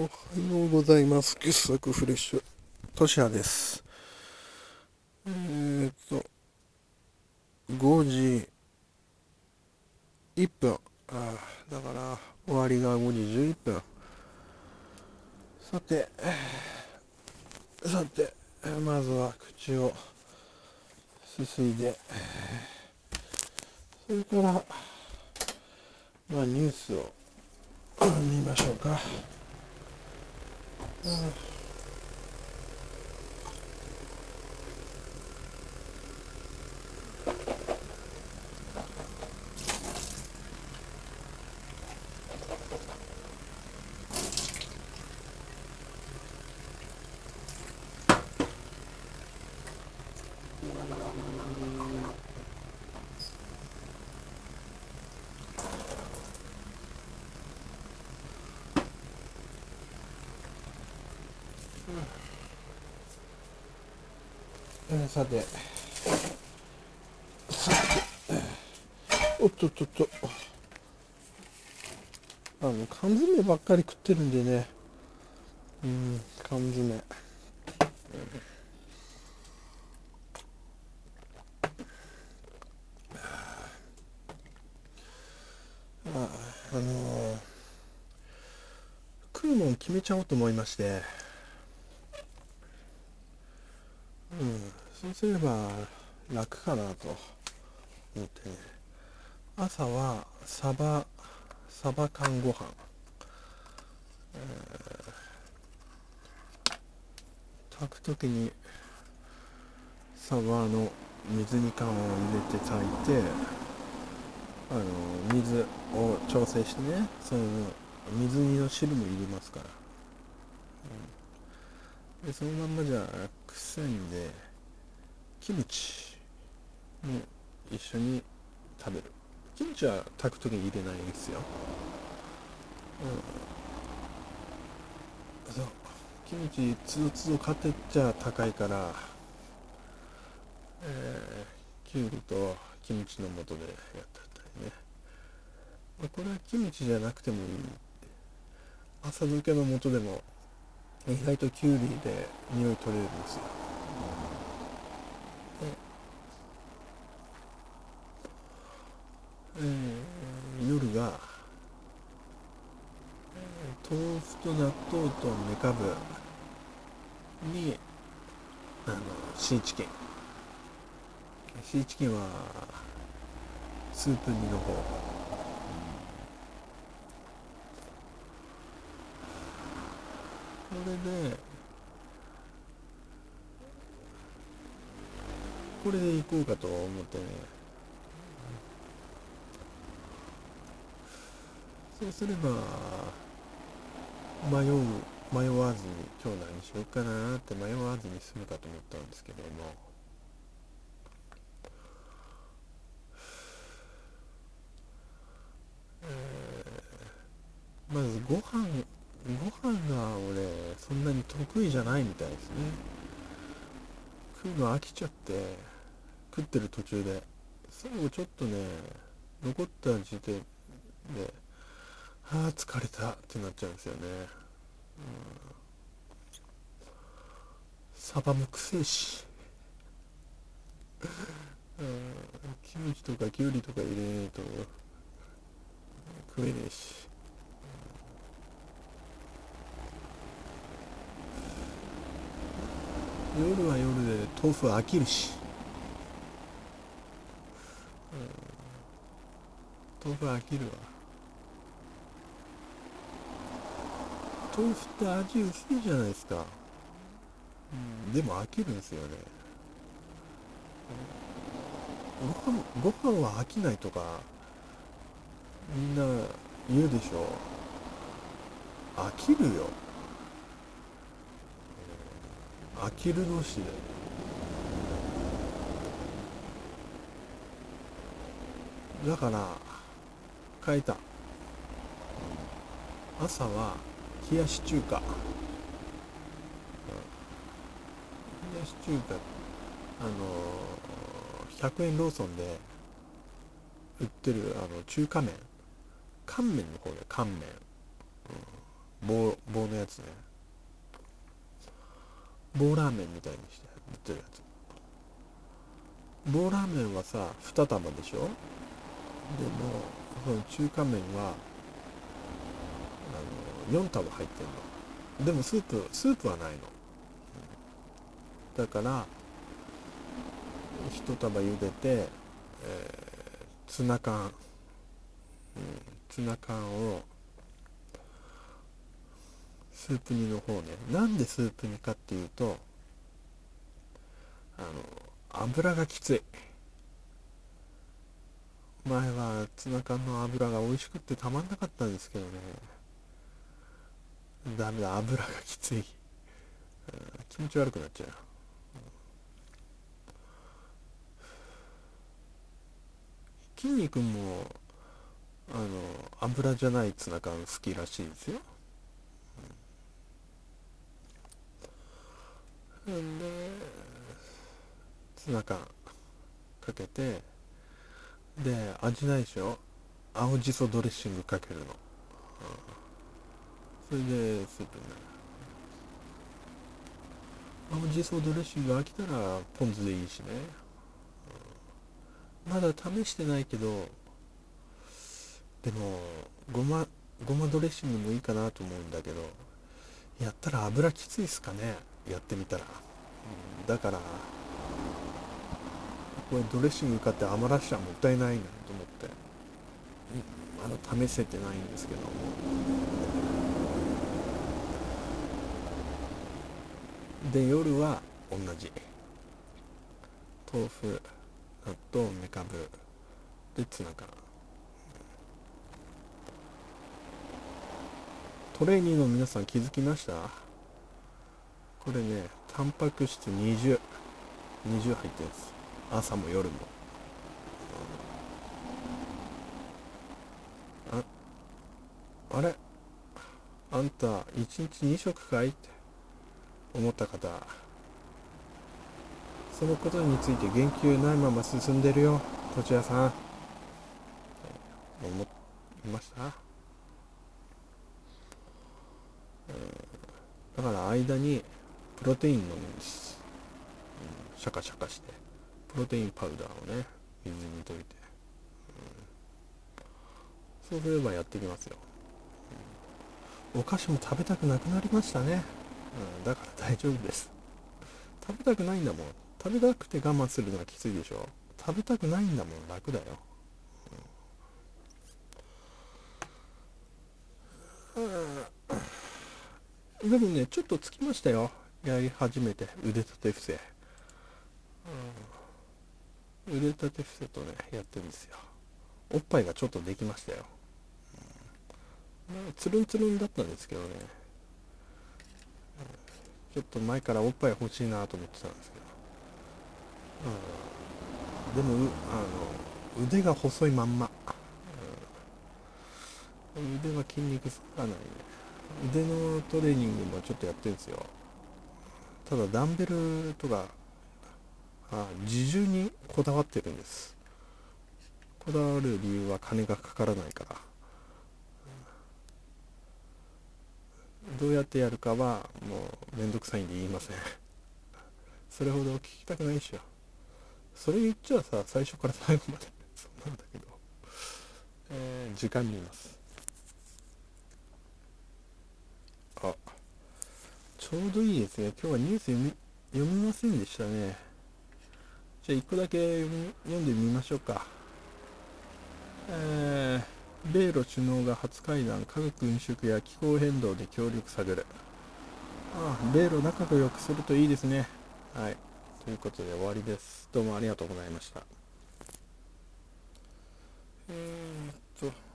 おはようございます。傑作フレッシュ。トシヤです。えー、っと、5時1分。ああ、だから、終わりが5時11分。さて、さて、まずは口をすすいで、それから、まあ、ニュースを見ましょうか。Oh. えーさて、おっとっとっと、あの、缶詰ばっかり食ってるんでね、うん、缶詰。ああのー食うもん決めちゃおうと思いまして、うん、そうすれば楽かなと思ってね。朝はサバ、サバ缶ご飯。えー炊くときにサバの水煮缶を入れて炊いて、あの、水を調整してね、その水煮の汁も入れますから。でそのまんまじゃ臭いんでキムチも一緒に食べる。キムチは炊く時に入れないんですよ、うん、そう。キムチつどつど買ってっちゃ高いからえー、きゅうりとキムチの素でやったりね。まあこれはキムチじゃなくてもいい。浅漬けの素でも意外とキュウリで匂い取れるんですよ。でえー夜が、えー豆腐と納豆とメカブにあのシーチキンシーチキンはスープ煮の方れでこれで行こうかと思ってね。そうすれば迷う迷わずに今日何しようかなって迷わずに済むかと思ったんですけども。えーまずご飯ご飯が俺そんなに得意じゃないみたいですね。食うの飽きちゃって食ってる途中で。最後ちょっとね残った時点でああ疲れたってなっちゃうんですよね、うん、サバもくせえし、キムチとかキュウリとか入れねえと食えねえし。夜は夜で豆腐は飽きるし、うん、豆腐は飽きるわ。豆腐って味薄いじゃないですか、うん、でも飽きるんですよね、うん、ご飯ご飯は飽きないとかみんな言うでしょ。飽きるよあきる野市でだ。から変えた。朝は冷やし中華。冷やし中華あの100円ローソンで売ってるあの中華麺。乾麺の方で乾麺、うん、棒棒のやつね。棒ラーメンみたいにして売ってるやつ。棒ラーメンはさ2玉でしょ？でもその中華麺はあの4玉入ってんの。でもスープスープはないの。だから1束茹でて、えー、ツナ缶、うん、ツナ缶をスープ煮の方ね。なんでスープ煮かっていうとあの油がきつい。前はツナ缶の油が美味しくってたまんなかったんですけどね。ダメだ油がきつい、気持ち悪くなっちゃう筋肉もあの油じゃないツナ缶好きらしいですよ。ん。でツナ缶かけてで味ないでしょ？青じそドレッシングかけるの、うん、それでスープになる。青じそドレッシング飽きたらポン酢でいいしね、うん、まだ試してないけどでもごまごまドレッシングもいいかなと思うんだけどやったら油きついっすかね。やってみたら、うん、だからこれドレッシング買って余らしちゃもったいないなと思って、うん、まだ試せてないんですけどで夜は同じ。豆腐納豆めかぶでツナ缶。トレーニーの皆さん気づきました？これねタンパク質2020入ってるんです朝も夜も。ああれ？あんた1日2食かい？って思った方。そのことについて言及ないまま進んでるよ土地屋さん。思いました、だから間にプロテイン飲むんです、うん、シャカシャカしてプロテインパウダーをね水に溶いて、うん、そうすればやってきますよ、うん、お菓子も食べたくなくなりましたね、うん、だから大丈夫です。食べたくないんだもん。食べたくて我慢するのがきついでしょ。食べたくないんだもん。楽だよ、うん、でもねちょっとつきましたよ。やり始めて腕立て伏せ、うん、腕立て伏せとねやってるんですよ。おっぱいがちょっとできましたよ、うん、つるんつるんだったんですけどね、うん、ちょっと前からおっぱい欲しいなと思ってたんですけど、うん、でもあの腕が細いまんま、うん、腕は筋肉つかないね。腕のトレーニングもちょっとやってるんですよ。ただダンベルとかあ自重にこだわってるんです。こだわる理由は金がかからないから。どうやってやるかはもうめんどくさいんで言いません。それほど聞きたくないでしょ。それ言っちゃさ最初から最後まで。そうなんだけど、えー、時間見ます。あ。ちょうどいいですね。今日はニュース読み読みませんでしたね。じゃあ、1個だけ読み読んでみましょうか。えー、米ロ首脳が初会談、科学軍縮や気候変動で協力探る。ああ、米ロ仲良くするといいですね。はい。ということで終わりです。どうもありがとうございました。えー、っと。